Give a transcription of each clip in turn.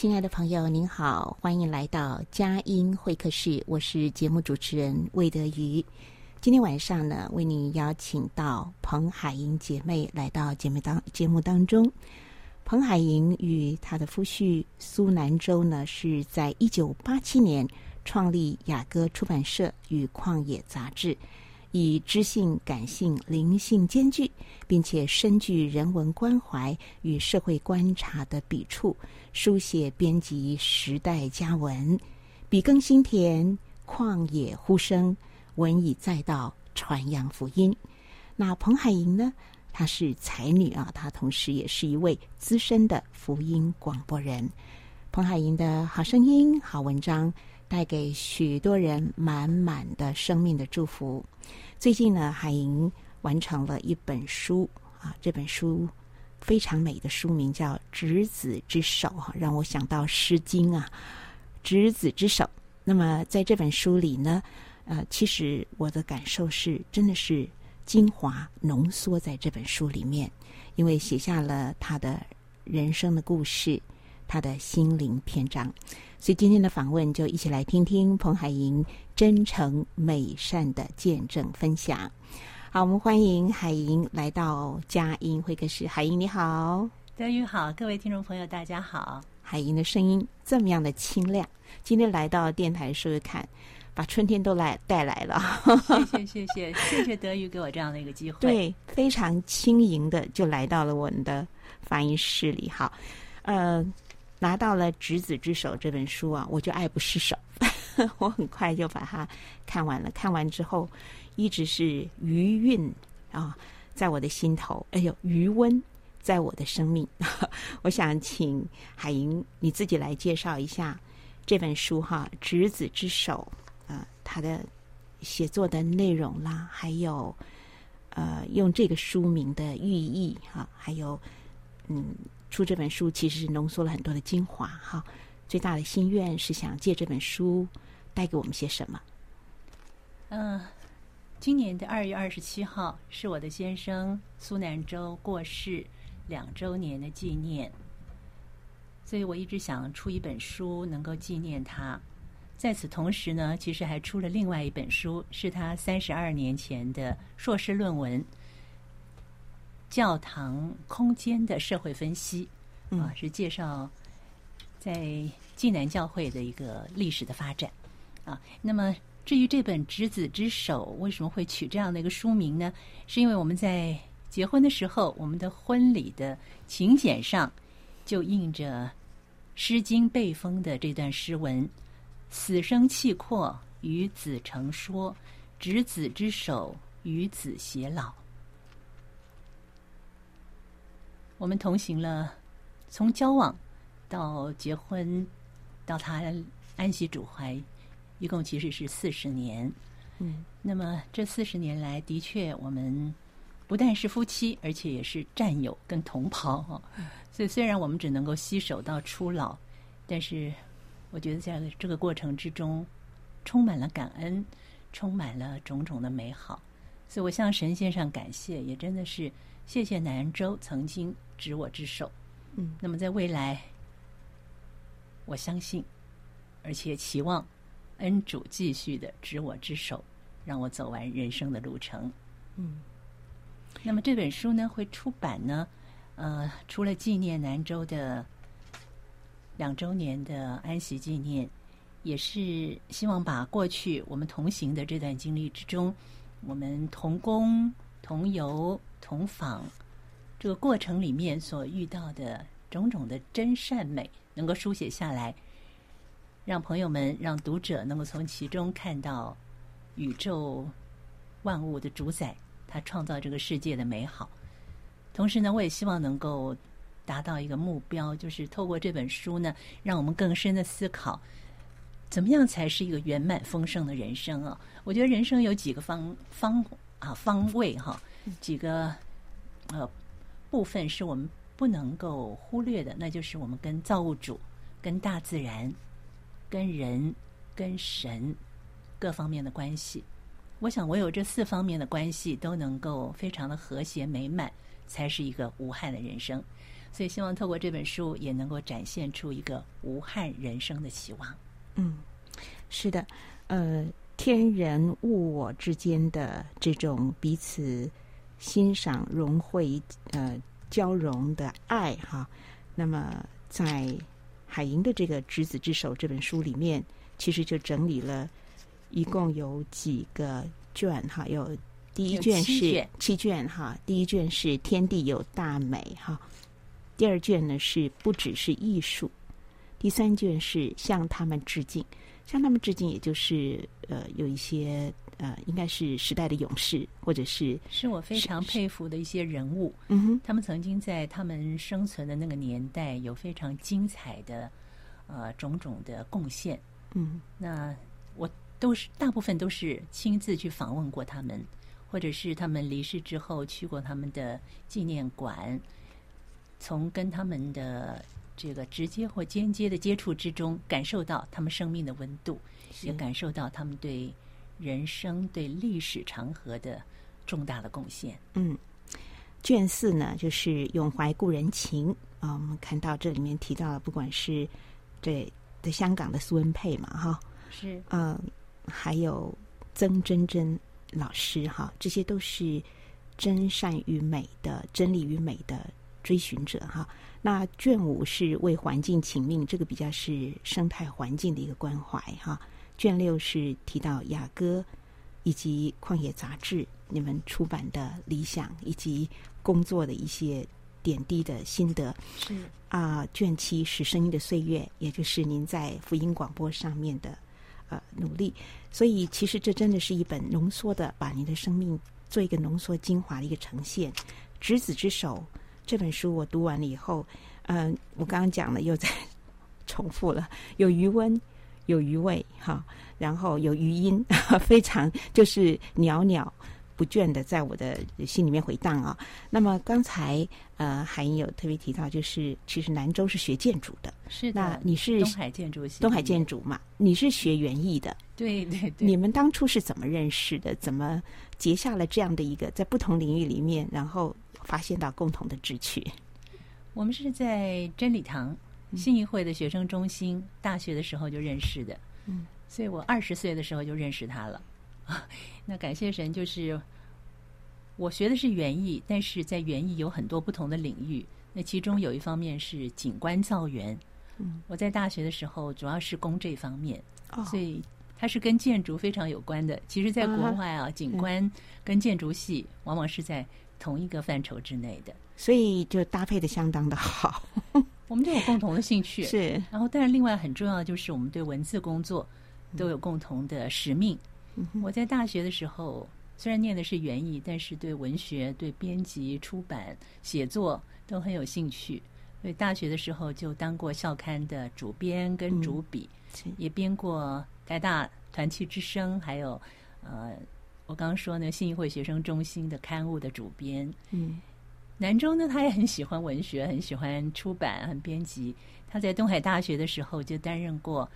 亲爱的朋友，您好，欢迎来到佳音会客室，我是节目主持人魏德瑜。今天晚上呢，为您邀请到彭海莹姐妹来到节目当节目当中。彭海莹与她的夫婿苏南洲呢，是在一九八七年创立雅歌出版社与旷野杂志，以知性、感性、灵性兼具，并且深具人文关怀与社会观察的笔触，书写编辑时代佳文，笔耕心田，旷野呼声。文以载道，传扬福音。那彭海莹呢？她是才女啊，她同时也是一位资深的福音广播人。彭海莹的好声音、好文章，带给许多人满满的生命的祝福。最近呢，海莹完成了一本书啊，这本书非常美的书名叫《执子之手》哈，让我想到《诗经》啊，《执子之手》。那么在这本书里呢，呃，其实我的感受是，真的是精华浓缩在这本书里面，因为写下了他的人生的故事，他的心灵篇章。所以今天的访问就一起来听听彭海莹真诚美善的见证分享。好，我们欢迎海莹来到佳音会客室。海莹你好，德语好，各位听众朋友大家好。海莹的声音这么样的清亮，今天来到电台说说看。把春天都来带来了，谢谢谢谢谢谢德语给我这样的一个机会。对，非常轻盈的就来到了我们的发音室里。好，呃，拿到了《执子之手》这本书啊，我就爱不释手，我很快就把它看完了。看完之后，一直是余韵啊，在我的心头。哎呦，余温在我的生命。我想请海莹你自己来介绍一下这本书哈，《执子之手》。呃，他的写作的内容啦，还有呃，用这个书名的寓意哈，还有嗯，出这本书其实是浓缩了很多的精华哈。最大的心愿是想借这本书带给我们些什么？嗯、今年的二月二十七号是我的先生苏南洲过世两周年的纪念，所以我一直想出一本书能够纪念他。在此同时呢，其实还出了另外一本书，是他三十二年前的硕士论文《教堂空间的社会分析》，啊，是介绍在济南教会的一个历史的发展。啊，那么至于这本《执子之手》为什么会取这样的一个书名呢？是因为我们在结婚的时候，我们的婚礼的请柬上就印着《诗经》背风的这段诗文。死生契阔，与子成说；执子之手，与子偕老。我们同行了，从交往到结婚，到他安息主怀，一共其实是四十年。嗯，那么这四十年来，的确我们不但是夫妻，而且也是战友跟同袍哈。所以虽然我们只能够携手到初老，但是。我觉得在这个过程之中，充满了感恩，充满了种种的美好，所以我向神先生感谢，也真的是谢谢南州曾经执我之手。嗯，那么在未来，我相信，而且期望恩主继续的执我之手，让我走完人生的路程。嗯，那么这本书呢会出版呢，呃，除了纪念南州的两周年的安息纪念，也是希望把过去我们同行的这段经历之中，我们同工、同游、同访这个过程里面所遇到的种种的真善美，能够书写下来。让朋友们、让读者能够从其中看到宇宙万物的主宰，他创造这个世界的美好。同时呢，我也希望能够达到一个目标，就是透过这本书呢，让我们更深的思考，怎么样才是一个圆满丰盛的人生啊？我觉得人生有几个方方啊方位哈，几个呃部分是我们不能够忽略的，那就是我们跟造物主、跟大自然。跟人、跟神各方面的关系，我想我有这四方面的关系都能够非常的和谐美满，才是一个无憾的人生。所以希望透过这本书，也能够展现出一个无憾人生的期望。嗯，是的，呃，天人物我之间的这种彼此欣赏、融汇、呃交融的爱，哈，那么在。海莹的这个《执子之手》这本书里面，其实就整理了，一共有几个卷哈，有第一卷是七卷，七卷哈，第一卷是天地有大美哈，第二卷呢是不只是艺术，第三卷是向他们致敬，向他们致敬，也就是呃有一些。呃，应该是时代的勇士，或者是是我非常佩服的一些人物。嗯哼，他们曾经在他们生存的那个年代有非常精彩的呃种种的贡献。嗯，那我都是大部分都是亲自去访问过他们，或者是他们离世之后去过他们的纪念馆，从跟他们的这个直接或间接的接触之中，感受到他们生命的温度，也感受到他们对。人生对历史长河的重大的贡献。嗯，卷四呢，就是永怀故人情啊。我们看到这里面提到了，不管是对在香港的苏文佩嘛，哈，是，嗯，还有曾真真老师哈，这些都是真善与美的真理与美的追寻者哈。那卷五是为环境请命，这个比较是生态环境的一个关怀哈。卷六是提到雅歌以及旷野杂志，你们出版的理想以及工作的一些点滴的心得。是啊，卷七是声音的岁月，也就是您在福音广播上面的呃努力。所以其实这真的是一本浓缩的，把您的生命做一个浓缩精华的一个呈现。执子之手这本书我读完了以后，嗯、呃，我刚刚讲了又在 重复了，有余温。有余味哈，然后有余音，非常就是袅袅不倦的在我的心里面回荡啊。那么刚才呃，海英有特别提到，就是其实南州是学建筑的，是的。那你是东海建筑系，东海建筑嘛？你是学园艺的，对对对。你们当初是怎么认识的？怎么结下了这样的一个在不同领域里面，然后发现到共同的志趣？我们是在真理堂。信义会的学生中心，大学的时候就认识的，嗯，所以我二十岁的时候就认识他了。那感谢神，就是我学的是园艺，但是在园艺有很多不同的领域。那其中有一方面是景观造园，嗯，我在大学的时候主要是攻这方面，哦，所以它是跟建筑非常有关的。其实，在国外啊，景观跟建筑系往往是在同一个范畴之内的，所以就搭配的相当的好。我们都有共同的兴趣，是。然后，但是另外很重要的就是我们对文字工作都有共同的使命。嗯、我在大学的时候虽然念的是园艺，但是对文学、对编辑、出版、写作都很有兴趣。所以大学的时候就当过校刊的主编跟主笔，嗯、也编过台大团契之声，还有呃，我刚刚说呢，信义会学生中心的刊物的主编。嗯。南中呢，他也很喜欢文学，很喜欢出版，很编辑。他在东海大学的时候就担任过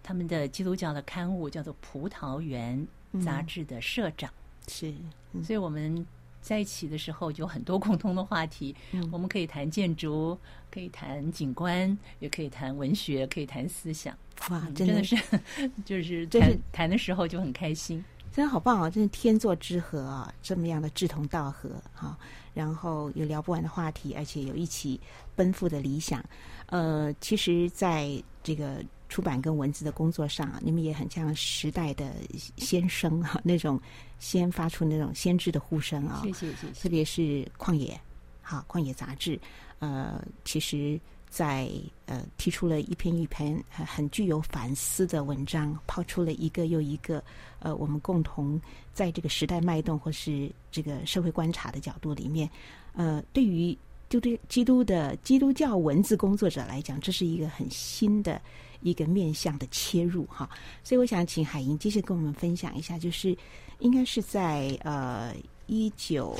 他们的基督教的刊物，叫做《葡萄园》杂志的社长。嗯、是、嗯，所以我们在一起的时候就有很多共通的话题。嗯、我们可以谈建筑，可以谈景观，也可以谈文学，可以谈思想。哇，嗯、真的，是，就是谈谈的时候就很开心，真的好棒啊！真是天作之合啊，这么样的志同道合哈，然后有聊不完的话题，而且有一起奔赴的理想。呃，其实在这个出版跟文字的工作上，你们也很像时代的先声哈，那种先发出那种先知的呼声啊。谢谢谢谢，特别是《旷野》好，《旷野》杂志，呃，其实。在呃，提出了一篇一篇很很具有反思的文章，抛出了一个又一个呃，我们共同在这个时代脉动或是这个社会观察的角度里面，呃，对于就对基督的基督教文字工作者来讲，这是一个很新的一个面向的切入哈。所以我想请海莹继续跟我们分享一下，就是应该是在呃。一九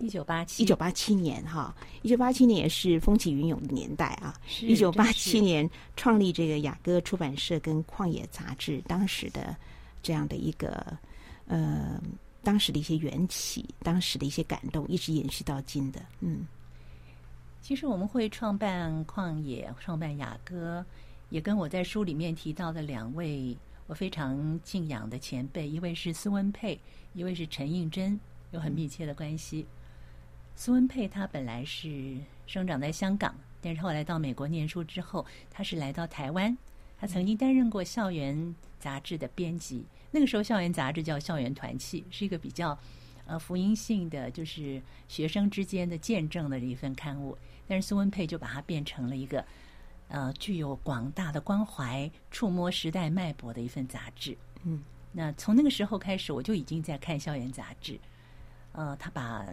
一九八七一九八七年哈，一九八七年也是风起云涌的年代啊。一九八七年创立这个雅歌出版社跟旷野杂志，当时的这样的一个呃，当时的一些缘起，当时的一些感动，一直延续到今的。嗯，其实我们会创办旷野，创办雅歌，也跟我在书里面提到的两位我非常敬仰的前辈，一位是苏文佩，一位是陈映真。有很密切的关系。苏文佩他本来是生长在香港，但是后来到美国念书之后，他是来到台湾。他曾经担任过校园杂志的编辑，那个时候校园杂志叫《校园团契》，是一个比较呃福音性的，就是学生之间的见证的一份刊物。但是苏文佩就把它变成了一个呃具有广大的关怀、触摸时代脉搏的一份杂志。嗯，那从那个时候开始，我就已经在看校园杂志。呃，他把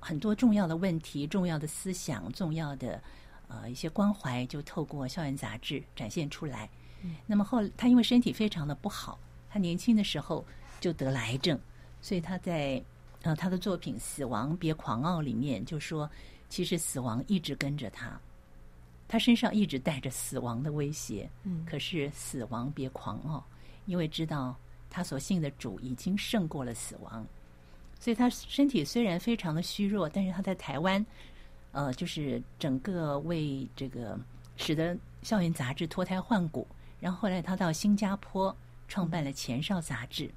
很多重要的问题、重要的思想、重要的呃一些关怀，就透过校园杂志展现出来。嗯、那么后，他因为身体非常的不好，他年轻的时候就得了癌症，所以他在呃他的作品《死亡别狂傲》里面就说，其实死亡一直跟着他，他身上一直带着死亡的威胁。嗯，可是死亡别狂傲，因为知道他所信的主已经胜过了死亡。所以他身体虽然非常的虚弱，但是他在台湾，呃，就是整个为这个使得校园杂志脱胎换骨。然后后来他到新加坡创办了前哨杂志，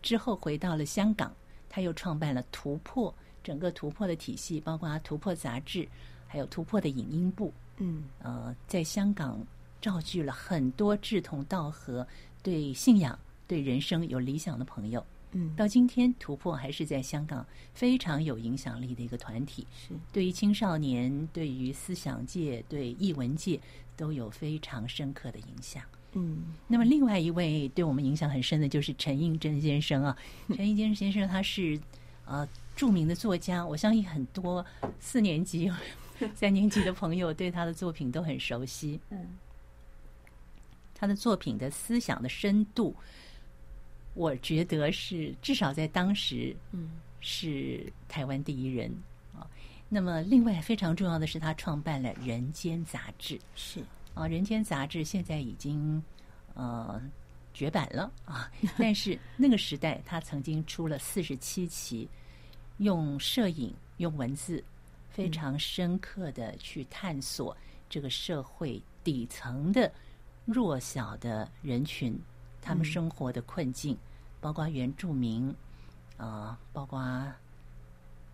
之后回到了香港，他又创办了突破，整个突破的体系，包括突破杂志，还有突破的影音部。嗯，呃，在香港召集了很多志同道合、对信仰、对人生有理想的朋友。嗯，到今天，突破还是在香港非常有影响力的一个团体。是对于青少年、对于思想界、对艺文界都有非常深刻的影响。嗯，那么另外一位对我们影响很深的就是陈映真先生啊。陈映真先生他是呃著名的作家，我相信很多四年级、三年级的朋友对他的作品都很熟悉。嗯，他的作品的思想的深度。我觉得是至少在当时，嗯，是台湾第一人啊。那么，另外非常重要的是，他创办了《人间》杂志，是啊，《人间》杂志现在已经呃绝版了啊。但是那个时代，他曾经出了四十七期，用摄影、用文字，非常深刻的去探索这个社会底层的弱小的人群，他们生活的困境。包括原住民，啊、呃，包括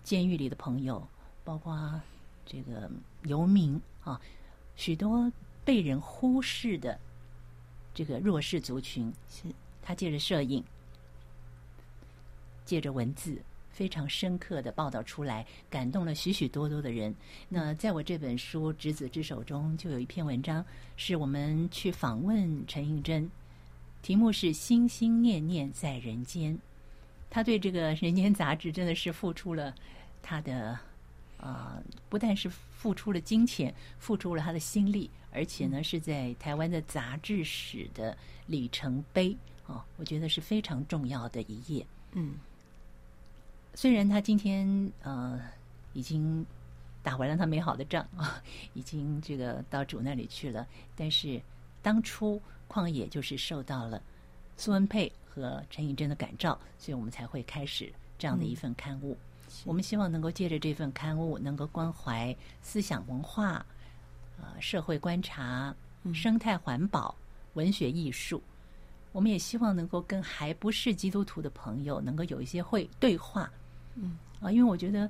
监狱里的朋友，包括这个游民啊，许多被人忽视的这个弱势族群，是他借着摄影，借着文字，非常深刻的报道出来，感动了许许多多的人。那在我这本书《执子之手》中，就有一篇文章，是我们去访问陈映真。题目是“心心念念在人间”，他对这个《人间》杂志真的是付出了他的啊、呃，不但是付出了金钱，付出了他的心力，而且呢是在台湾的杂志史的里程碑啊、哦，我觉得是非常重要的一页。嗯，虽然他今天呃已经打完了他美好的仗啊，已经这个到主那里去了，但是当初。旷野就是受到了苏文佩和陈映真的感召，所以我们才会开始这样的一份刊物。嗯、我们希望能够借着这份刊物，能够关怀思想文化、呃社会观察、生态环保、文学艺术。我们也希望能够跟还不是基督徒的朋友能够有一些会对话，嗯啊，因为我觉得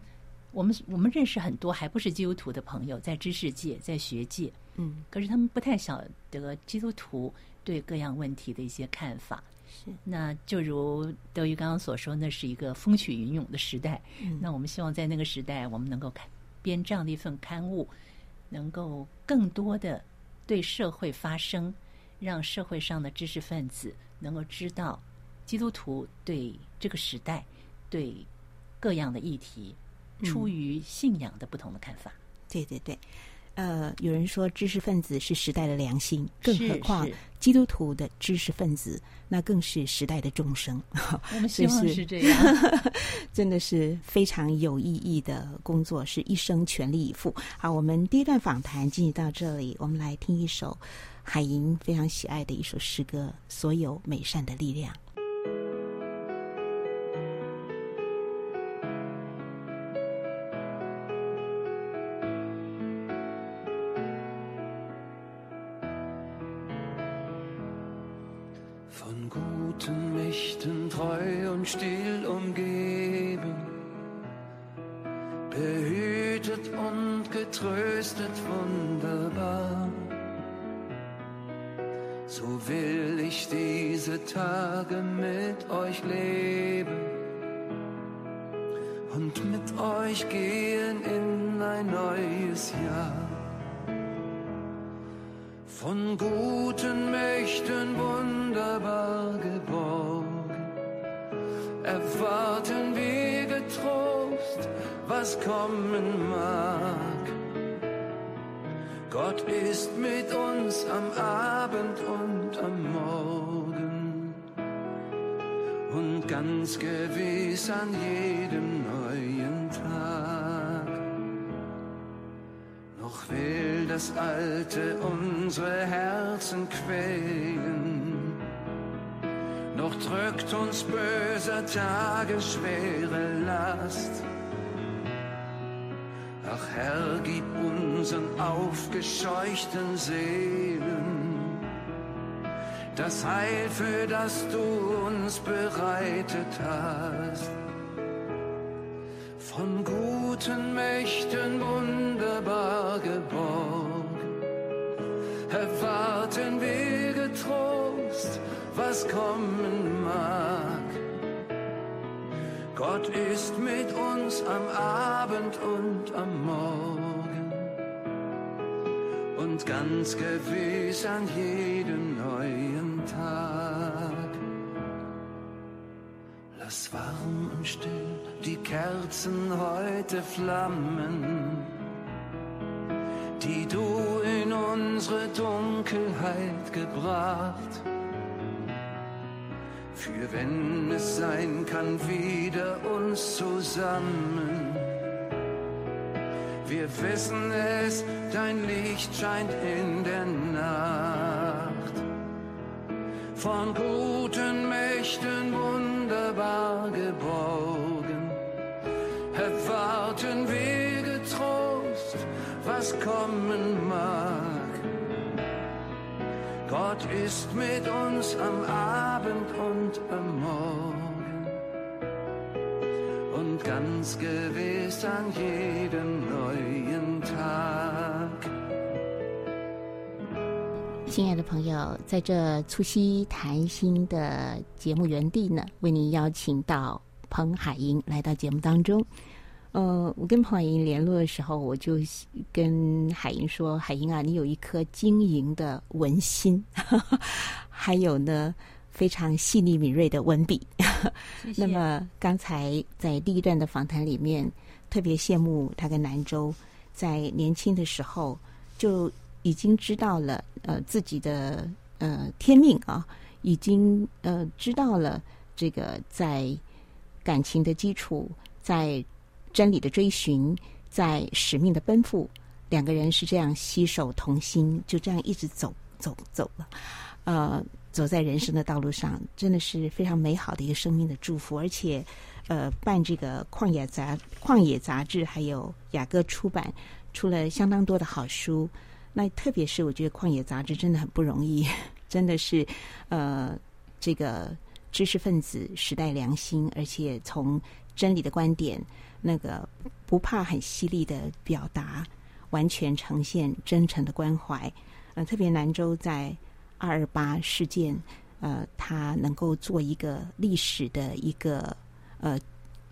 我们我们认识很多还不是基督徒的朋友，在知识界，在学界，嗯，可是他们不太晓得基督徒对各样问题的一些看法。是，那就如德瑜刚刚所说，那是一个风起云涌的时代。嗯，那我们希望在那个时代，我们能够看编这样的一份刊物，能够更多的对社会发声。让社会上的知识分子能够知道，基督徒对这个时代、对各样的议题，出于信仰的不同的看法。嗯、对对对，呃，有人说知识分子是时代的良心，更何况基督徒的知识分子，那更是时代的众生。我们希望是这样，真的是非常有意义的工作，是一生全力以赴。好，我们第一段访谈进行到这里，我们来听一首。海莹非常喜爱的一首诗歌《所有美善的力量》。ist mit uns am Abend und am Morgen. Und ganz gewiss an jedem neuen Tag. Noch will das Alte unsere Herzen quälen, noch drückt uns böser Tage schwere Last. Herr, gib unseren aufgescheuchten Seelen das Heil, für das du uns bereitet hast. Von guten Mächten wunderbar geboren erwarten wir getrost, was kommen mag. Gott ist mit uns am Abend und am Morgen und ganz gewiss an jedem neuen Tag. Lass warm und still die Kerzen heute flammen die du in unsere Dunkelheit gebracht. Für wenn es sein kann, wieder uns zusammen. Wir wissen es, dein Licht scheint in der Nacht. Von guten Mächten wunderbar geborgen, erwarten wir was kommen mag. Gott ist mit uns am Abend und am Morgen und ganz gewiss an jedem neuen Tag. 亲爱的朋友，在这促膝谈心的节目园地呢，为您邀请到彭海英来到节目当中。呃，我跟彭海英联络的时候，我就跟海英说：“海英啊，你有一颗晶莹的文心，还有呢非常细腻敏锐的文笔。谢谢”那么刚才在第一段的访谈里面，特别羡慕他跟南州在年轻的时候就已经知道了呃自己的呃天命啊，已经呃知道了这个在感情的基础在。真理的追寻，在使命的奔赴，两个人是这样携手同心，就这样一直走走走了，呃，走在人生的道路上，真的是非常美好的一个生命的祝福。而且，呃，办这个旷野杂旷野杂志，还有雅歌出版，出了相当多的好书。那特别是我觉得旷野杂志真的很不容易。真的是呃这个知识分子时代良心，而且从真理的观点，那个不怕很犀利的表达，完全呈现真诚的关怀。呃，特别南州在二二八事件，呃，他能够做一个历史的一个呃，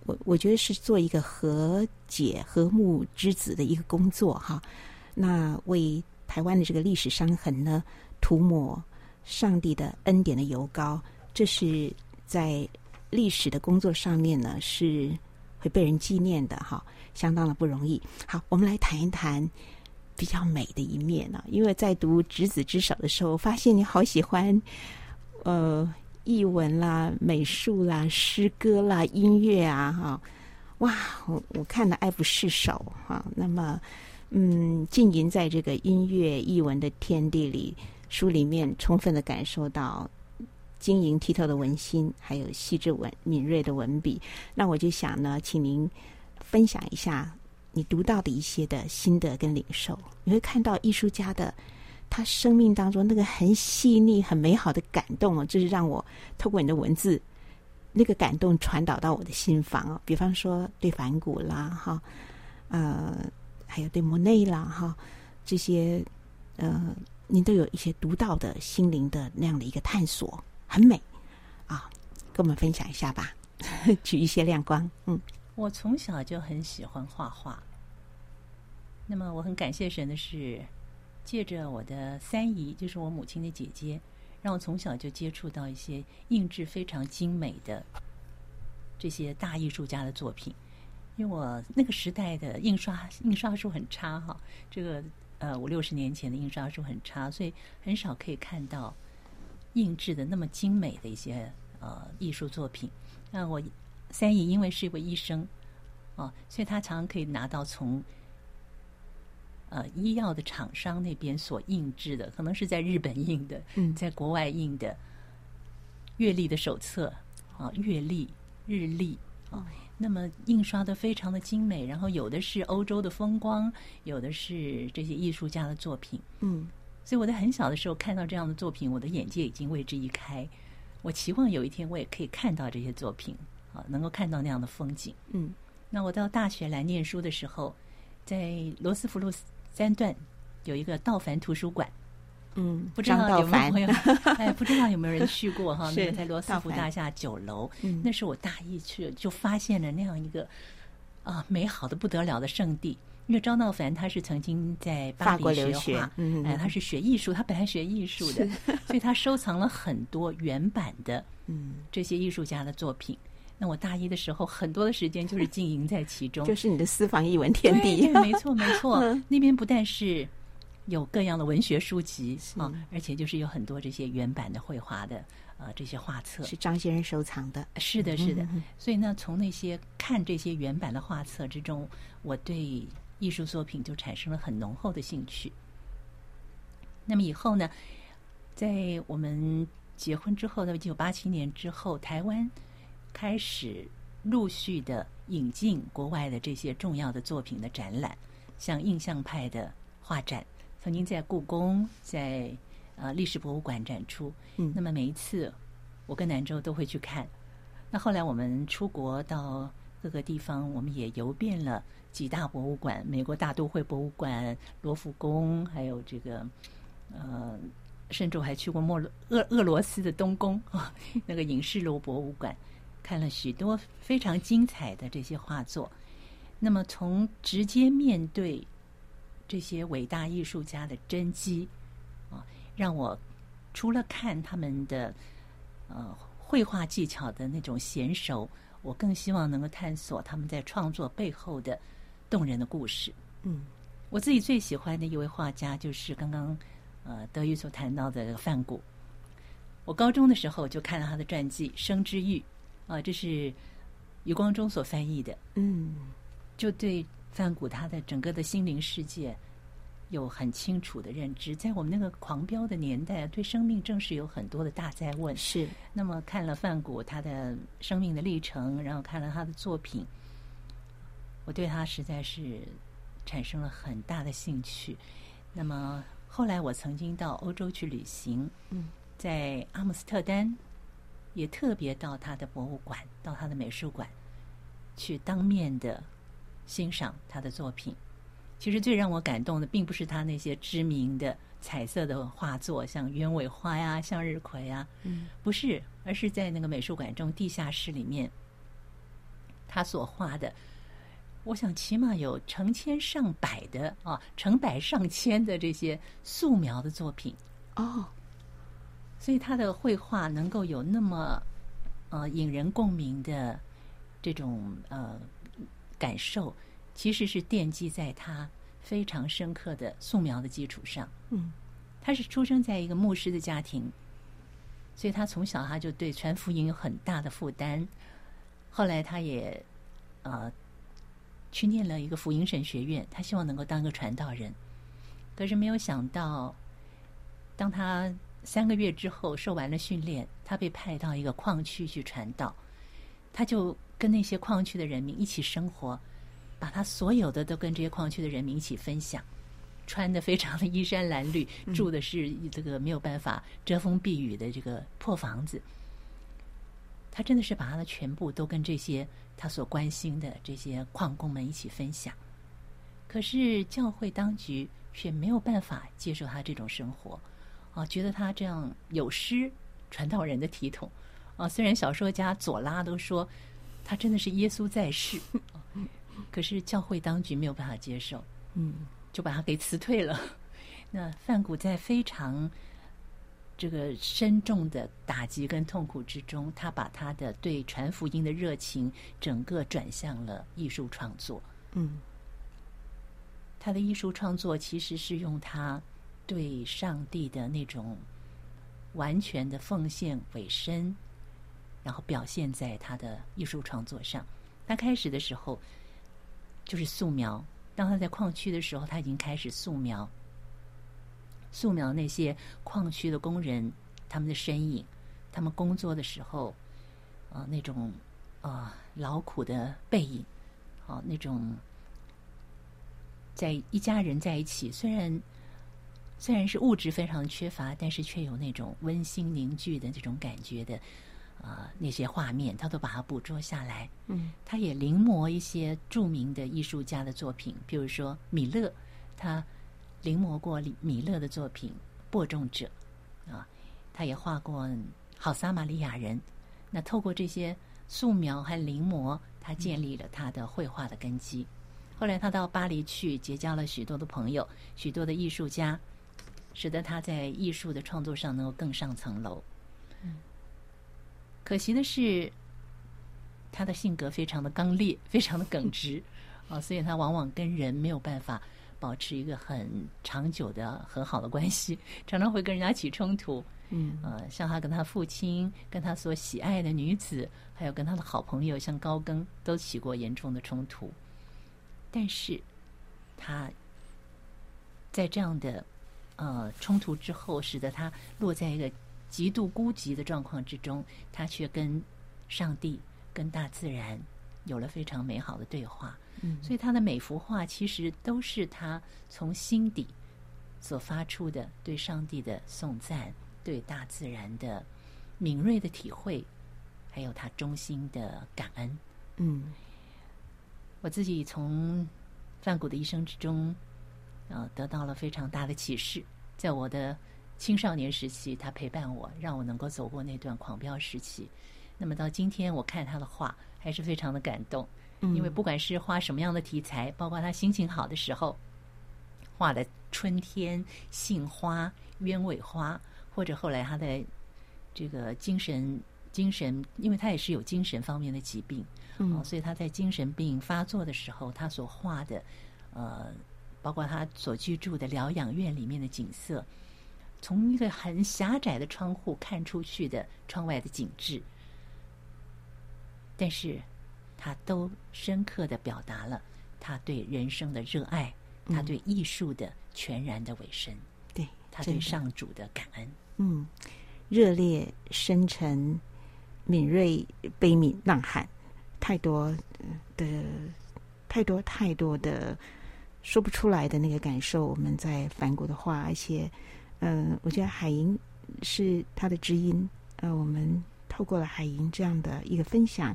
我我觉得是做一个和解、和睦之子的一个工作哈。那为台湾的这个历史伤痕呢，涂抹上帝的恩典的油膏，这是在历史的工作上面呢，是会被人纪念的哈，相当的不容易。好，我们来谈一谈比较美的一面呢，因为在读《执子之手》的时候，发现你好喜欢呃译文啦、美术啦、诗歌啦、音乐啊哈，哇，我我看得爱不释手哈。那么。嗯，浸淫在这个音乐译文的天地里，书里面充分的感受到晶莹剔透的文心，还有细致文敏锐的文笔。那我就想呢，请您分享一下你读到的一些的心得跟领受。你会看到艺术家的他生命当中那个很细腻、很美好的感动哦，这是让我透过你的文字，那个感动传导到我的心房哦。比方说对梵谷啦，哈，呃。还有对莫内啦，哈，这些呃，您都有一些独到的心灵的那样的一个探索，很美啊，跟我们分享一下吧，举一些亮光。嗯，我从小就很喜欢画画，那么我很感谢神的是，借着我的三姨，就是我母亲的姐姐，让我从小就接触到一些印制非常精美的这些大艺术家的作品。因为我那个时代的印刷印刷术很差哈，这个呃五六十年前的印刷术很差，所以很少可以看到印制的那么精美的一些呃艺术作品。那我三姨因为是一位医生啊，所以她常常可以拿到从呃医药的厂商那边所印制的，可能是在日本印的，在国外印的月历的手册啊，月历日历啊。那么印刷的非常的精美，然后有的是欧洲的风光，有的是这些艺术家的作品。嗯，所以我在很小的时候看到这样的作品，我的眼界已经为之一开。我期望有一天我也可以看到这些作品，啊，能够看到那样的风景。嗯，那我到大学来念书的时候，在罗斯福路三段有一个道凡图书馆。嗯，不知道有没有朋友？哎，不知道有没有人去过哈？那个在罗斯福大厦九楼，那是我大一去就发现了那样一个啊美好的不得了的圣地。因为张道凡他是曾经在巴黎学画，嗯，哎，他是学艺术，他本来学艺术的，所以他收藏了很多原版的 嗯这些艺术家的作品。那我大一的时候，很多的时间就是经营在其中，就是你的私房艺文天地。对，没错，没 错，那边不但是。有各样的文学书籍啊，而且就是有很多这些原版的绘画的呃这些画册，是张先生收藏的。是的，是的。所以呢，从那些看这些原版的画册之中，我对艺术作品就产生了很浓厚的兴趣。那么以后呢，在我们结婚之后，在一九八七年之后，台湾开始陆续的引进国外的这些重要的作品的展览，像印象派的画展。曾经在故宫、在呃历史博物馆展出，嗯，那么每一次我跟南州都会去看。那后来我们出国到各个地方，我们也游遍了几大博物馆：美国大都会博物馆、罗浮宫，还有这个呃，甚至我还去过莫俄俄罗斯的东宫啊，那个影视楼博物馆，看了许多非常精彩的这些画作。那么从直接面对。这些伟大艺术家的真迹啊，让我除了看他们的呃绘画技巧的那种娴熟，我更希望能够探索他们在创作背后的动人的故事。嗯，我自己最喜欢的一位画家就是刚刚呃德语所谈到的范谷。我高中的时候就看了他的传记《生之欲》啊，这是余光中所翻译的。嗯，就对。范谷他的整个的心灵世界有很清楚的认知，在我们那个狂飙的年代，对生命正是有很多的大灾问。是，那么看了范谷他的生命的历程，然后看了他的作品，我对他实在是产生了很大的兴趣。那么后来我曾经到欧洲去旅行，嗯，在阿姆斯特丹也特别到他的博物馆、到他的美术馆去当面的欣赏他的作品。其实最让我感动的，并不是他那些知名的彩色的画作，像鸢尾花呀、向日葵啊，嗯，不是，而是在那个美术馆中地下室里面，他所画的。我想起码有成千上百的啊，成百上千的这些素描的作品哦，所以他的绘画能够有那么呃引人共鸣的这种呃感受，其实是奠基在他非常深刻的素描的基础上。嗯，他是出生在一个牧师的家庭，所以他从小他就对传福音有很大的负担。后来他也呃。去念了一个福音神学院，他希望能够当一个传道人，可是没有想到，当他三个月之后受完了训练，他被派到一个矿区去传道，他就跟那些矿区的人民一起生活，把他所有的都跟这些矿区的人民一起分享，穿的非常的衣衫褴褛，住的是这个没有办法遮风避雨的这个破房子。他真的是把他的全部都跟这些他所关心的这些矿工们一起分享，可是教会当局却没有办法接受他这种生活，啊，觉得他这样有失传道人的体统，啊，虽然小说家左拉都说他真的是耶稣在世，可是教会当局没有办法接受，嗯，就把他给辞退了。那范谷在非常。这个深重的打击跟痛苦之中，他把他的对传福音的热情整个转向了艺术创作。嗯，他的艺术创作其实是用他对上帝的那种完全的奉献委身，然后表现在他的艺术创作上。他开始的时候就是素描，当他在矿区的时候，他已经开始素描。素描那些矿区的工人，他们的身影，他们工作的时候，啊、那种啊、劳苦的背影，啊、那种在一家人在一起，虽然虽然是物质非常缺乏，但是却有那种温馨凝聚的这种感觉的、呃、那些画面，他都把它捕捉下来。嗯，他也临摹一些著名的艺术家的作品，比如说米勒，他。临摹过米勒的作品《播种者》，啊，他也画过《好撒玛利亚人》。那透过这些素描和临摹，他建立了他的绘画的根基。后来他到巴黎去，结交了许多的朋友，许多的艺术家，使得他在艺术的创作上能够更上层楼。可惜的是，他的性格非常的刚烈，非常的耿直，啊，所以他往往跟人没有办法。保持一个很长久的很好的关系，常常会跟人家起冲突。嗯，呃，像他跟他父亲、跟他所喜爱的女子，还有跟他的好朋友像高更，都起过严重的冲突。但是，他在这样的呃冲突之后，使得他落在一个极度孤寂的状况之中，他却跟上帝、跟大自然有了非常美好的对话。嗯，所以他的每幅画其实都是他从心底所发出的对上帝的颂赞，对大自然的敏锐的体会，还有他衷心的感恩。嗯，我自己从梵谷的一生之中，呃，得到了非常大的启示。在我的青少年时期，他陪伴我，让我能够走过那段狂飙时期。那么到今天，我看他的画，还是非常的感动。因为不管是画什么样的题材，包括他心情好的时候画的春天、杏花、鸢尾花，或者后来他的这个精神精神，因为他也是有精神方面的疾病，嗯、哦，所以他在精神病发作的时候，他所画的呃，包括他所居住的疗养院里面的景色，从一个很狭窄的窗户看出去的窗外的景致，但是。他都深刻的表达了他对人生的热爱，嗯、他对艺术的全然的委身，对他对上主的感恩。嗯，热烈、深沉、敏锐、悲悯、呐喊，太多的、太多、太多的说不出来的那个感受。我们在梵谷的话，而且，嗯、我觉得海莹是他的知音。呃，我们透过了海莹这样的一个分享，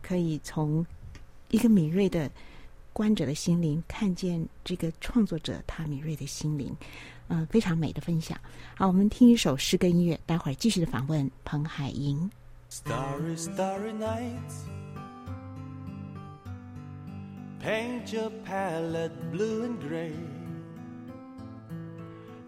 可以从一个敏锐的观者的心灵，看见这个创作者他敏锐的心灵。嗯、呃，非常美的分享。好，我们听一首诗歌音乐，待会儿继续的访问彭海莹。Starry, starry night, paint your palette blue and gray.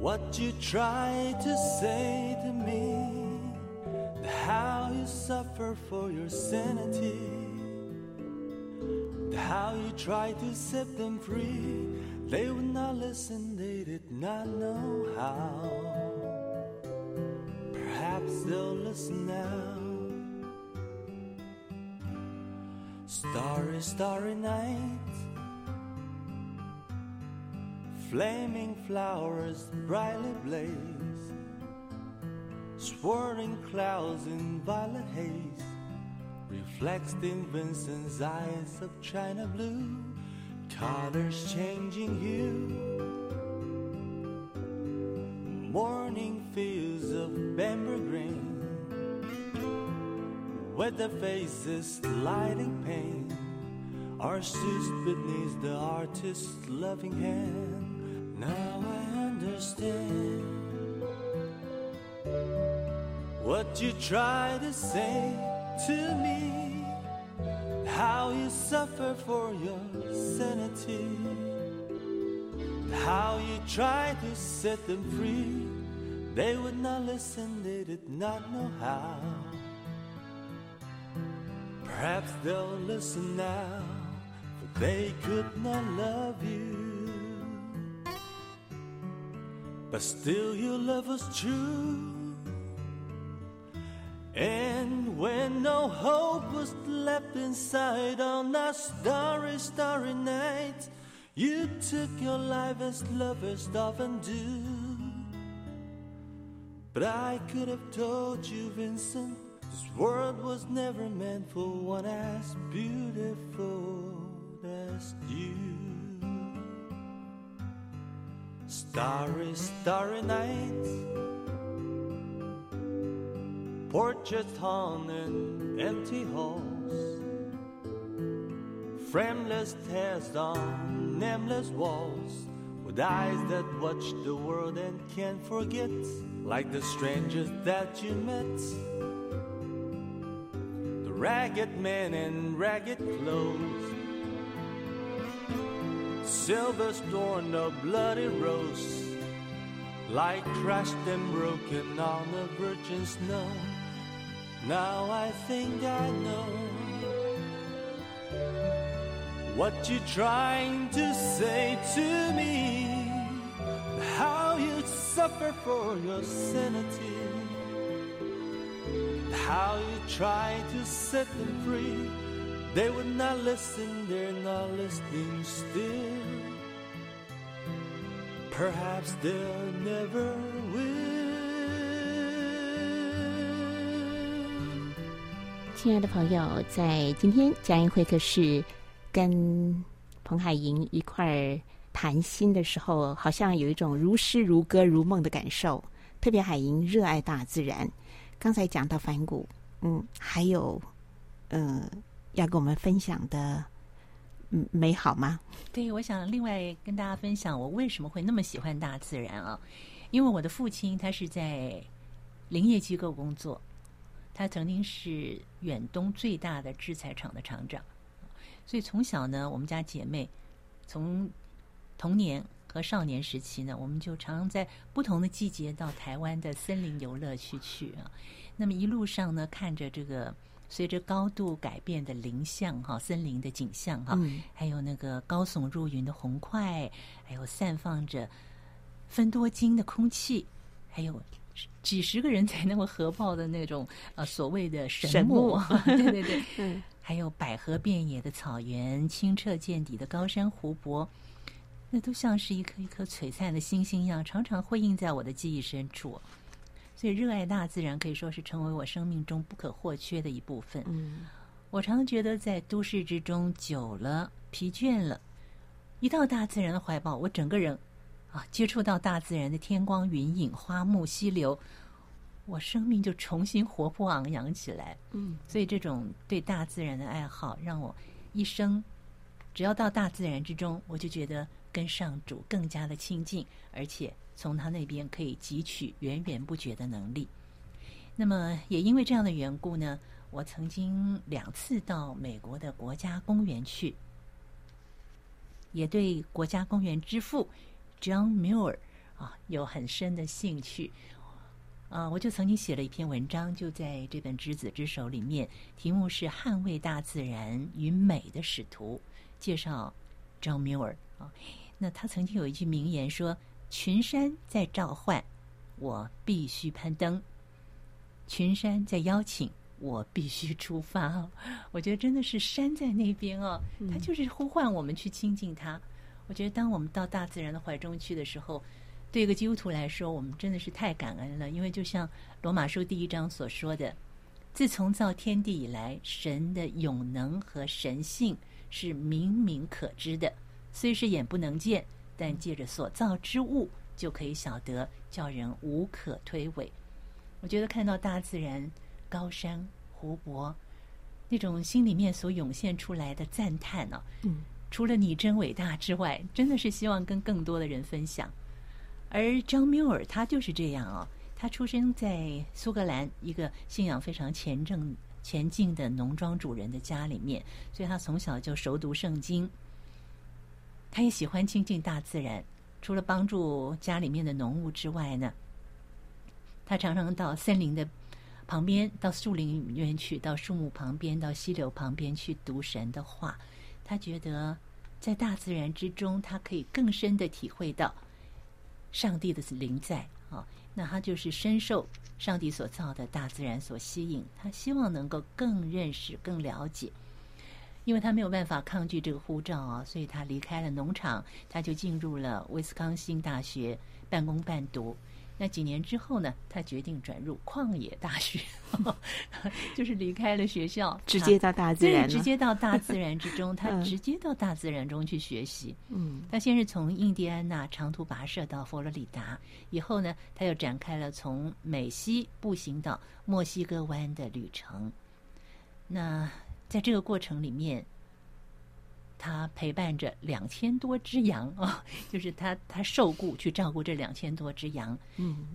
what you tried to say to me, how you suffer for your sanity, how you try to set them free. They would not listen, they did not know how. Perhaps they'll listen now. Starry, starry night. Flaming flowers brightly blaze. Swirling clouds in violet haze. Reflects in Vincent's eyes of china blue colors changing hue. Morning fields of amber green, with their faces lighting pain, are soothed beneath the artist's loving hand. Now I understand what you try to say to me how you suffer for your sanity, how you try to set them free. They would not listen, they did not know how. Perhaps they'll listen now, but they could not love you. But still, your love was true. And when no hope was left inside on that starry, starry night, you took your life as lovers often do. But I could have told you, Vincent, this world was never meant for one as beautiful as you. Starry, starry night. Portraits hung in empty halls, frameless tears on nameless walls, with eyes that watch the world and can't forget, like the strangers that you met. The ragged men in ragged clothes, silver storm of bloody rose, like crushed and broken on the virgin snow. Now I think I know what you're trying to say to me, how you suffer for your sanity, how you try to set them free. They would not listen, they're not listening still. Perhaps they'll never will. 亲爱的朋友，在今天佳音会客室跟彭海莹一块儿谈心的时候，好像有一种如诗如歌如梦的感受。特别海莹热爱大自然，刚才讲到梵谷，嗯，还有嗯、呃，要跟我们分享的嗯美好吗？对，我想另外跟大家分享我为什么会那么喜欢大自然啊？因为我的父亲他是在林业机构工作。他曾经是远东最大的制材厂的厂长，所以从小呢，我们家姐妹从童年和少年时期呢，我们就常常在不同的季节到台湾的森林游乐区去啊。那么一路上呢，看着这个随着高度改变的林相哈，森林的景象哈，还有那个高耸入云的红块，还有散放着芬多精的空气，还有几十个人才那么合抱的那种呃所谓的神木，对对 对，嗯，还有百合遍野的草原，清澈见底的高山湖泊，那都像是一颗一颗璀璨的星星一样，常常辉映在我的记忆深处。所以，热爱大自然可以说是成为我生命中不可或缺的一部分。嗯，我常常觉得在都市之中久了，疲倦了，一到大自然的怀抱，我整个人啊，接触到大自然的天光云影、花木溪流，我生命就重新活泼昂扬起来。嗯，所以这种对大自然的爱好，让我一生只要到大自然之中，我就觉得跟上主更加的亲近，而且。从他那边可以汲取源源不绝的能力。那么，也因为这样的缘故呢，我曾经两次到美国的国家公园去，也对国家公园之父 John Muir 啊有很深的兴趣。啊，我就曾经写了一篇文章，就在这本《执子之手》里面，题目是《捍卫大自然与美的使徒》，介绍 John Muir 啊。那他曾经有一句名言说。群山在召唤，我必须攀登；群山在邀请，我必须出发。我觉得真的是山在那边哦，它就是呼唤我们去亲近它。我觉得当我们到大自然的怀中去的时候，对一个基督徒来说，我们真的是太感恩了。因为就像罗马书第一章所说的，自从造天地以来，神的永能和神性是明明可知的，虽是眼不能见。但借着所造之物，就可以晓得，叫人无可推诿。我觉得看到大自然、高山、湖泊，那种心里面所涌现出来的赞叹呢、啊，嗯，除了你真伟大之外，真的是希望跟更多的人分享。而 John Muir 他就是这样哦，他出生在苏格兰一个信仰非常虔正、前进的农庄主人的家里面，所以他从小就熟读圣经。他也喜欢亲近大自然，除了帮助家里面的农务之外呢，他常常到森林的旁边，到树林里面去，到树木旁边，到溪流旁边去读神的话。他觉得在大自然之中，他可以更深的体会到上帝的临在啊。那他就是深受上帝所造的大自然所吸引，他希望能够更认识、更了解。因为他没有办法抗拒这个护照啊，所以他离开了农场，他就进入了威斯康星大学半工半读。那几年之后呢，他决定转入旷野大学，就是离开了学校，直接到大自然，直接到大自然之中，他直接到大自然中去学习。嗯，他先是从印第安纳长途跋涉到佛罗里达，以后呢，他又展开了从美西步行到墨西哥湾的旅程。那。在这个过程里面，他陪伴着两千多只羊啊，就是他他受雇去照顾这两千多只羊。嗯，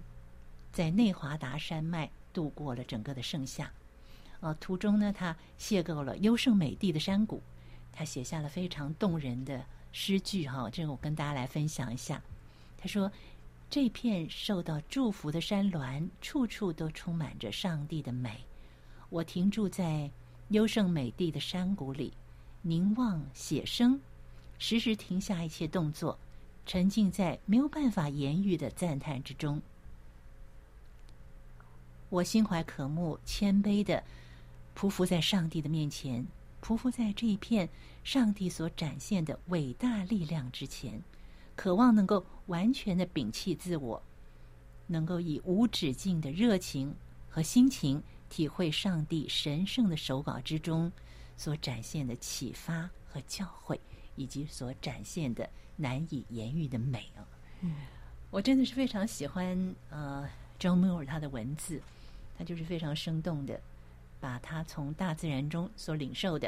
在内华达山脉度过了整个的盛夏。啊，途中呢，他邂逅了优胜美地的山谷，他写下了非常动人的诗句。哈，这个我跟大家来分享一下。他说：“这片受到祝福的山峦，处处都充满着上帝的美。我停驻在。”优胜美地的山谷里，凝望写生，时时停下一切动作，沉浸在没有办法言喻的赞叹之中。我心怀渴慕，谦卑地匍匐在上帝的面前，匍匐在这一片上帝所展现的伟大力量之前，渴望能够完全的摒弃自我，能够以无止境的热情和心情。体会上帝神圣的手稿之中所展现的启发和教诲，以及所展现的难以言喻的美啊！嗯，我真的是非常喜欢呃，John Muir 他的文字，他就是非常生动的，把他从大自然中所领受的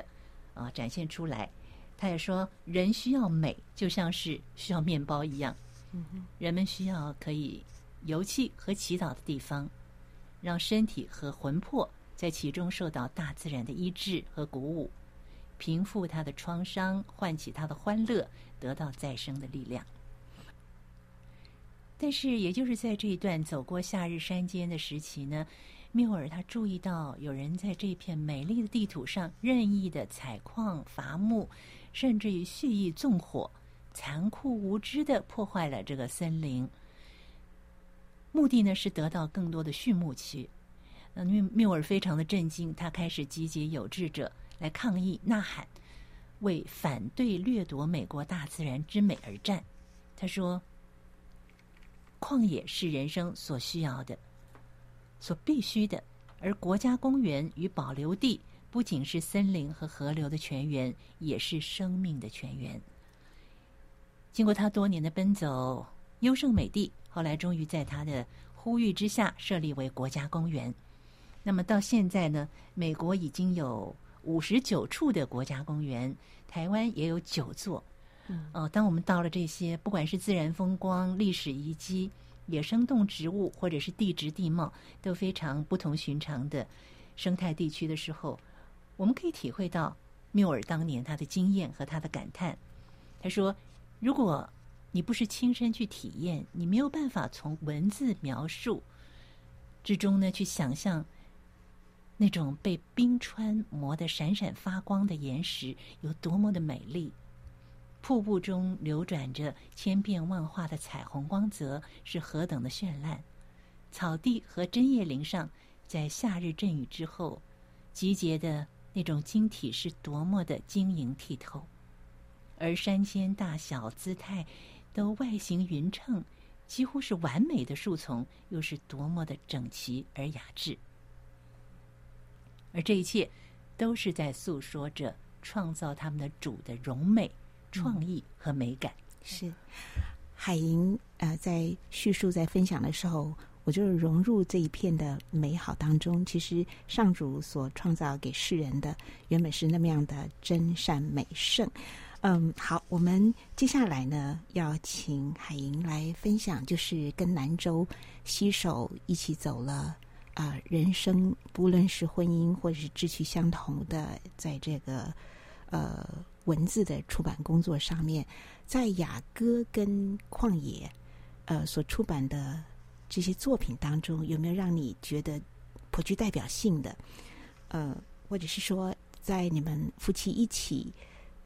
啊、呃、展现出来。他也说，人需要美，就像是需要面包一样。嗯，人们需要可以游憩和祈祷的地方。让身体和魂魄在其中受到大自然的医治和鼓舞，平复他的创伤，唤起他的欢乐，得到再生的力量。但是，也就是在这一段走过夏日山间的时期呢，缪尔他注意到有人在这片美丽的地土上任意的采矿伐木，甚至于蓄意纵火，残酷无知的破坏了这个森林。目的呢是得到更多的畜牧区。那缪缪尔非常的震惊，他开始集结有志者来抗议、呐喊，为反对掠夺美国大自然之美而战。他说：“旷野是人生所需要的，所必须的，而国家公园与保留地不仅是森林和河流的泉源，也是生命的泉源。”经过他多年的奔走，优胜美地后来终于在他的呼吁之下设立为国家公园。那么到现在呢，美国已经有五十九处的国家公园，台湾也有九座。嗯，哦，当我们到了这些不管是自然风光、历史遗迹、野生动植物，或者是地质地貌都非常不同寻常的生态地区的时候，我们可以体会到缪尔当年他的经验和他的感叹。他说：“如果你不是亲身去体验，你没有办法从文字描述之中呢去想象。”那种被冰川磨得闪闪发光的岩石有多么的美丽，瀑布中流转着千变万化的彩虹光泽是何等的绚烂，草地和针叶林上在夏日阵雨之后集结的那种晶体是多么的晶莹剔透，而山间大小姿态都外形匀称，几乎是完美的树丛又是多么的整齐而雅致。而这一切，都是在诉说着创造他们的主的荣美、创意和美感。嗯、是海莹呃，在叙述、在分享的时候，我就融入这一片的美好当中。其实上主所创造给世人的，原本是那么样的真善美圣。嗯，好，我们接下来呢，要请海莹来分享，就是跟南州携手一起走了。啊、人生不论是婚姻或者是志趣相同的，在这个呃文字的出版工作上面，在雅歌跟旷野呃所出版的这些作品当中，有没有让你觉得颇具代表性的？呃，或者是说，在你们夫妻一起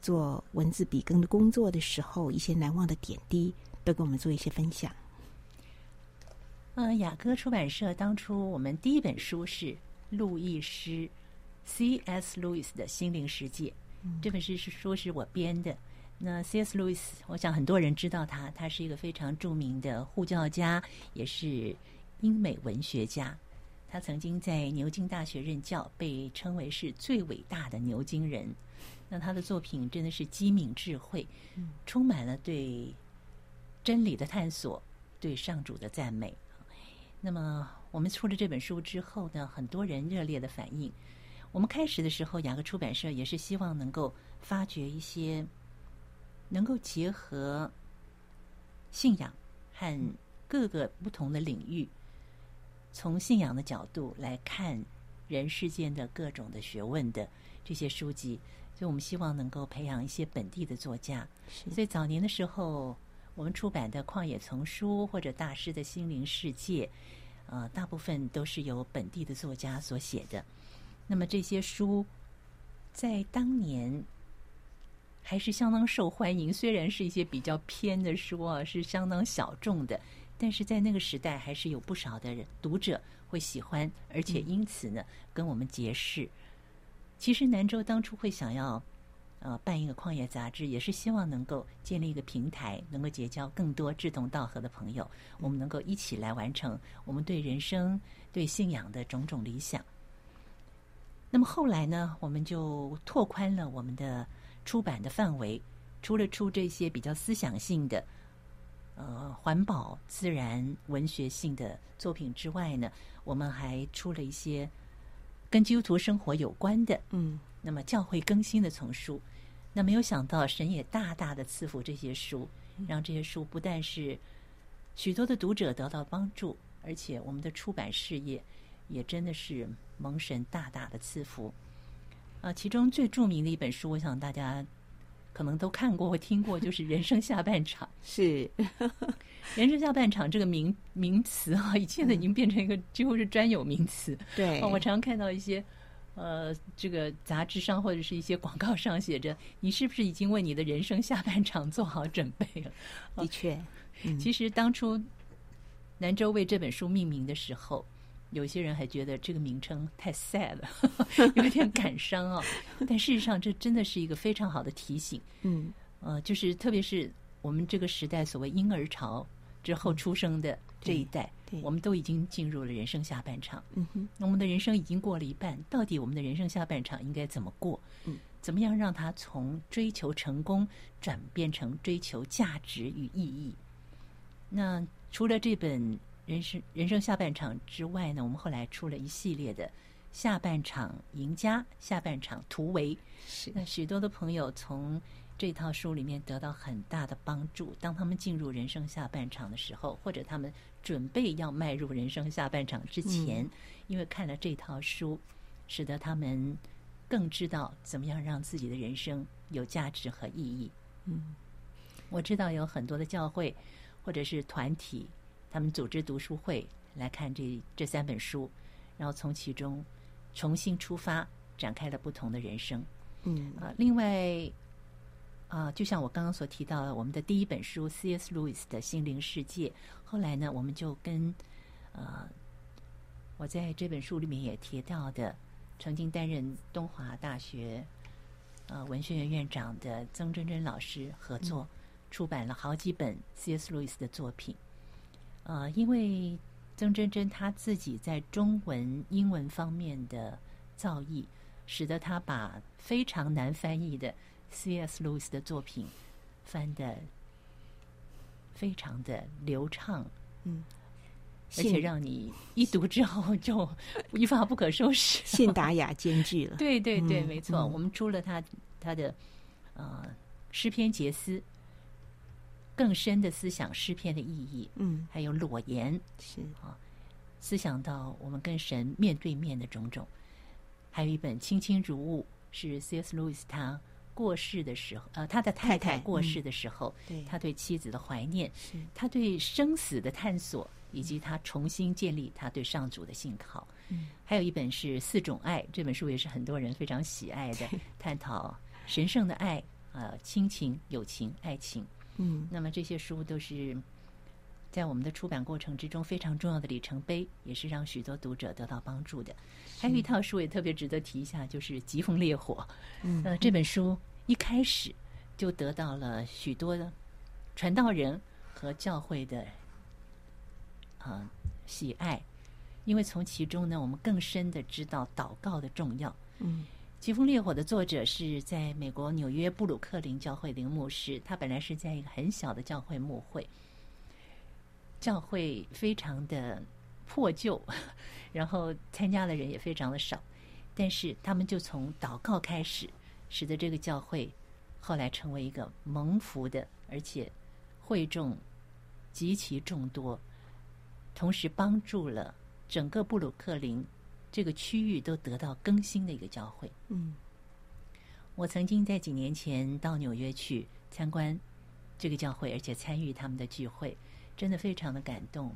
做文字笔耕的工作的时候，一些难忘的点滴，都跟我们做一些分享。呃，雅歌出版社当初我们第一本书是路易斯 C.S. 路易斯的心灵世界，嗯、这本书是书是我编的。那 C.S. 路易斯，我想很多人知道他，他是一个非常著名的护教家，也是英美文学家。他曾经在牛津大学任教，被称为是最伟大的牛津人。那他的作品真的是机敏智慧，嗯、充满了对真理的探索，对上主的赞美。那么，我们出了这本书之后呢，很多人热烈的反应。我们开始的时候，雅各出版社也是希望能够发掘一些能够结合信仰和各个不同的领域，从信仰的角度来看人世间的各种的学问的这些书籍。所以我们希望能够培养一些本地的作家。所以早年的时候。我们出版的《旷野丛书》或者《大师的心灵世界》，呃，大部分都是由本地的作家所写的。那么这些书在当年还是相当受欢迎，虽然是一些比较偏的书啊，是相当小众的，但是在那个时代还是有不少的人读者会喜欢，而且因此呢，跟我们结识。其实南州当初会想要。呃，办一个矿业杂志，也是希望能够建立一个平台，能够结交更多志同道合的朋友，我们能够一起来完成我们对人生、对信仰的种种理想。那么后来呢，我们就拓宽了我们的出版的范围，除了出这些比较思想性的、呃，环保、自然、文学性的作品之外呢，我们还出了一些跟基督徒生活有关的，嗯，那么教会更新的丛书。那没有想到，神也大大的赐福这些书，让这些书不但是许多的读者得到帮助，而且我们的出版事业也真的是蒙神大大的赐福。啊，其中最著名的一本书，我想大家可能都看过或听过，就是《人生下半场》。是，《人生下半场》这个名名词啊，现在已经变成一个几乎是专有名词。对，我常看到一些。呃，这个杂志上或者是一些广告上写着：“你是不是已经为你的人生下半场做好准备了？”的确，嗯、其实当初南州为这本书命名的时候，有些人还觉得这个名称太 sad 了，有点感伤啊。但事实上，这真的是一个非常好的提醒。嗯，呃，就是特别是我们这个时代所谓婴儿潮之后出生的这一代，我们都已经进入了人生下半场。嗯哼，我们的人生已经过了一半，到底我们的人生下半场应该怎么过？嗯，怎么样让它从追求成功转变成追求价值与意义？那除了这本人生人生下半场之外呢，我们后来出了一系列的下半场赢家、下半场突围。是那许多的朋友从这套书里面得到很大的帮助。当他们进入人生下半场的时候，或者他们准备要迈入人生下半场之前，嗯、因为看了这套书，使得他们更知道怎么样让自己的人生有价值和意义。嗯，我知道有很多的教会或者是团体，他们组织读书会来看这这三本书，然后从其中重新出发，展开了不同的人生。嗯啊，另外。啊，就像我刚刚所提到的，我们的第一本书 C.S. Lewis 的心灵世界，后来呢，我们就跟呃，我在这本书里面也提到的，曾经担任东华大学呃文学院院长的曾真真老师合作，出版了好几本 C.S. Lewis 的作品。呃，因为曾真真他自己在中文、英文方面的造诣，使得他把非常难翻译的。C.S. Lewis 的作品翻的非常的流畅，嗯，而且让你一读之后就一发不可收拾，信达雅兼具了。对对对，没错。嗯、我们出了他他的呃诗篇杰思，更深的思想诗篇的意义，嗯，还有裸言是啊，思想到我们跟神面对面的种种，还有一本卿卿如晤，是 C.S. Lewis 他。过世的时候，呃，他的太太过世的时候，太太嗯、他对妻子的怀念，他对生死的探索，以及他重新建立他对上主的信靠。嗯，还有一本是《四种爱》，这本书也是很多人非常喜爱的，探讨神圣的爱，呃，亲情、友情、爱情。嗯，那么这些书都是在我们的出版过程之中非常重要的里程碑，也是让许多读者得到帮助的。还有一套书也特别值得提一下，就是《疾风烈火》。嗯，呃，这本书一开始就得到了许多的传道人和教会的啊、呃、喜爱，因为从其中呢，我们更深的知道祷告的重要。嗯，《疾风烈火》的作者是在美国纽约布鲁克林教会的牧师，他本来是在一个很小的教会牧会，教会非常的破旧。然后参加的人也非常的少，但是他们就从祷告开始，使得这个教会后来成为一个蒙福的，而且会众极其众多，同时帮助了整个布鲁克林这个区域都得到更新的一个教会。嗯，我曾经在几年前到纽约去参观这个教会，而且参与他们的聚会，真的非常的感动，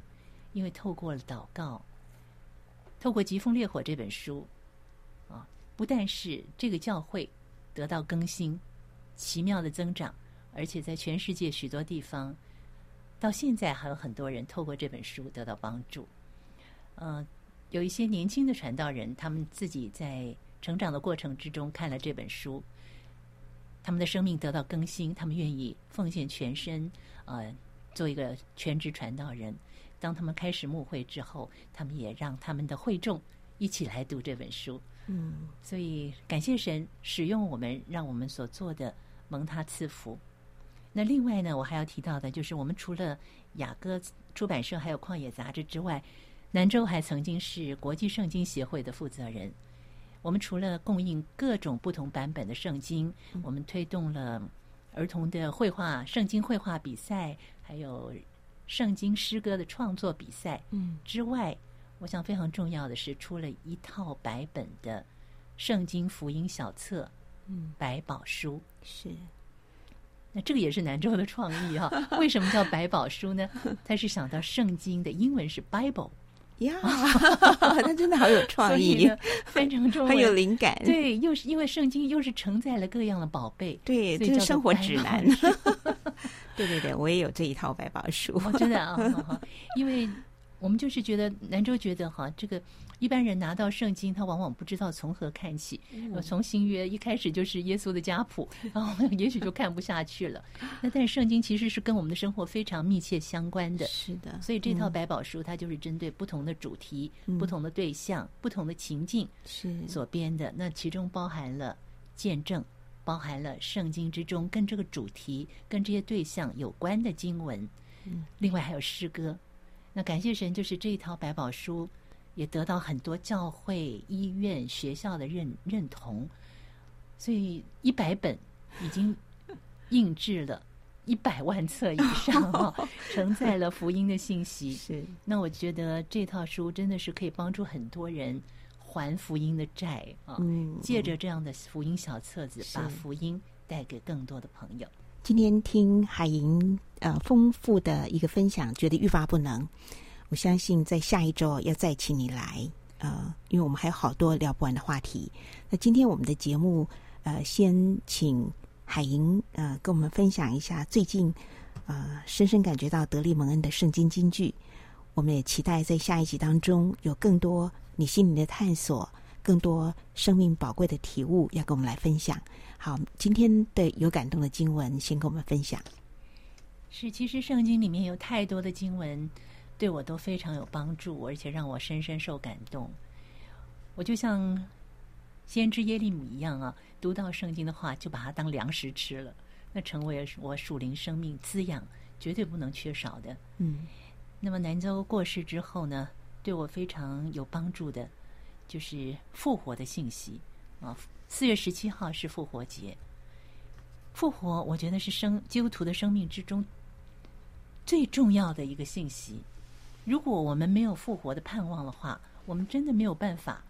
因为透过了祷告。透过《疾风烈火》这本书，啊，不但是这个教会得到更新、奇妙的增长，而且在全世界许多地方，到现在还有很多人透过这本书得到帮助。呃，有一些年轻的传道人，他们自己在成长的过程之中看了这本书，他们的生命得到更新，他们愿意奉献全身，呃，做一个全职传道人。当他们开始牧会之后，他们也让他们的会众一起来读这本书。嗯，所以感谢神使用我们，让我们所做的蒙他赐福。那另外呢，我还要提到的就是，我们除了雅歌出版社还有旷野杂志之外，南州还曾经是国际圣经协会的负责人。我们除了供应各种不同版本的圣经，我们推动了儿童的绘画圣经绘画比赛，还有。圣经诗歌的创作比赛，嗯，之外，嗯、我想非常重要的是出了一套百本的圣经福音小册，嗯，百宝书是。那这个也是南州的创意哈、啊。为什么叫百宝书呢？他是想到圣经的英文是 Bible 呀，他真的好有创意，非常重要很有灵感。对，又是因为圣经又是承载了各样的宝贝，对，这是生活指南。对对对，我也有这一套百宝书，哦、真的啊、哦，因为我们就是觉得南州觉得哈，这个一般人拿到圣经，他往往不知道从何看起。嗯、从新约一开始就是耶稣的家谱，然后也许就看不下去了。那但是圣经其实是跟我们的生活非常密切相关的。是的，所以这套百宝书它就是针对不同的主题、嗯、不同的对象、不同的情境是所编的。那其中包含了见证，包含了圣经之中跟这个主题、跟这些对象有关的经文。嗯，另外还有诗歌。那感谢神，就是这一套百宝书，也得到很多教会、医院、学校的认认同，所以一百本已经印制了一百万册以上啊，承载了福音的信息。是，那我觉得这套书真的是可以帮助很多人还福音的债啊。嗯，借着这样的福音小册子，把福音带给更多的朋友。今天听海莹呃丰富的一个分享，觉得欲罢不能。我相信在下一周要再请你来，呃，因为我们还有好多聊不完的话题。那今天我们的节目呃，先请海莹呃跟我们分享一下最近呃深深感觉到得力蒙恩的圣经金句。我们也期待在下一集当中有更多你心灵的探索，更多生命宝贵的体悟要跟我们来分享。好，今天的有感动的经文，先跟我们分享。是，其实圣经里面有太多的经文，对我都非常有帮助，而且让我深深受感动。我就像先知耶利米一样啊，读到圣经的话，就把它当粮食吃了，那成为我属灵生命滋养绝对不能缺少的。嗯，那么南州过世之后呢，对我非常有帮助的，就是复活的信息啊。四月十七号是复活节，复活我觉得是生基督徒的生命之中最重要的一个信息。如果我们没有复活的盼望的话，我们真的没有办法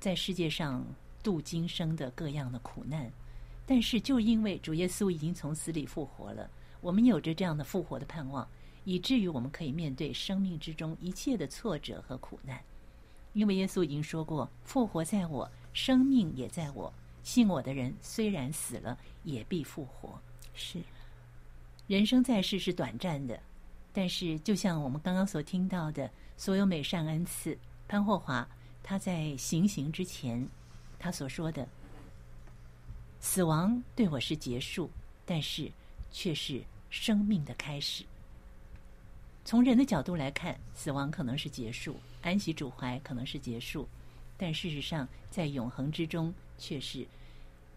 在世界上度今生的各样的苦难。但是就因为主耶稣已经从死里复活了，我们有着这样的复活的盼望，以至于我们可以面对生命之中一切的挫折和苦难。因为耶稣已经说过：“复活在我。”生命也在我，信我的人虽然死了，也必复活。是，人生在世是短暂的，但是就像我们刚刚所听到的，所有美善恩赐，潘霍华他在行刑之前，他所说的，死亡对我是结束，但是却是生命的开始。从人的角度来看，死亡可能是结束，安息主怀可能是结束。但事实上，在永恒之中，却是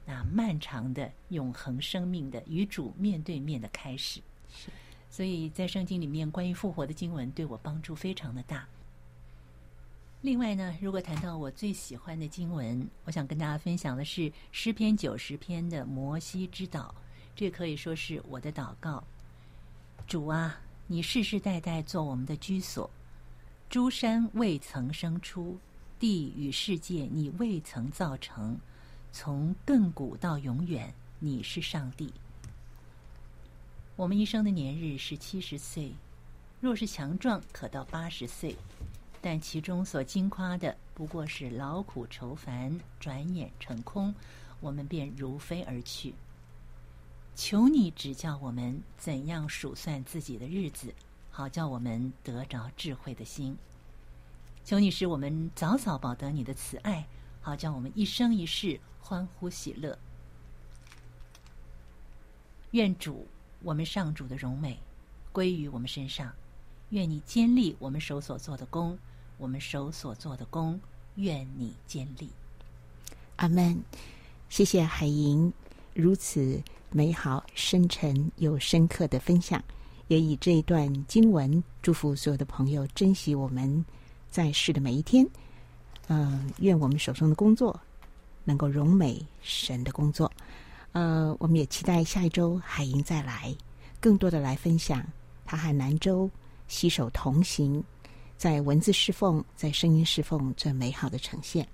那漫长的永恒生命的与主面对面的开始。是，所以在圣经里面关于复活的经文对我帮助非常的大。另外呢，如果谈到我最喜欢的经文，我想跟大家分享的是诗篇九十篇的摩西之祷，这可以说是我的祷告。主啊，你世世代代做我们的居所，诸山未曾生出。地与世界，你未曾造成；从亘古到永远，你是上帝。我们一生的年日是七十岁，若是强壮，可到八十岁，但其中所矜夸的，不过是劳苦愁烦，转眼成空，我们便如飞而去。求你指教我们怎样数算自己的日子，好叫我们得着智慧的心。求你使我们早早保得你的慈爱，好叫我们一生一世欢呼喜乐。愿主我们上主的荣美归于我们身上，愿你坚立我们手所做的工，我们手所做的工，愿你坚立。阿门。谢谢海莹如此美好、深沉又深刻的分享，也以这一段经文祝福所有的朋友，珍惜我们。在世的每一天，嗯、愿我们手中的工作能够荣美神的工作。呃，我们也期待下一周海莹再来，更多的来分享他和南州携手同行，在文字侍奉、在声音侍奉最美好的呈现。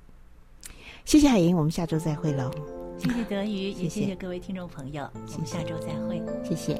谢谢海莹，我们下周再会喽。谢谢德语，也谢谢。各位听众朋友，我们下周再会，谢谢。